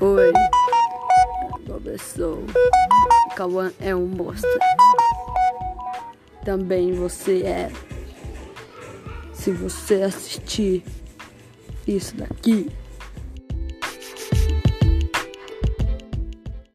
Oi, professor. Cauã é um bosta. Também você é. Se você assistir isso daqui,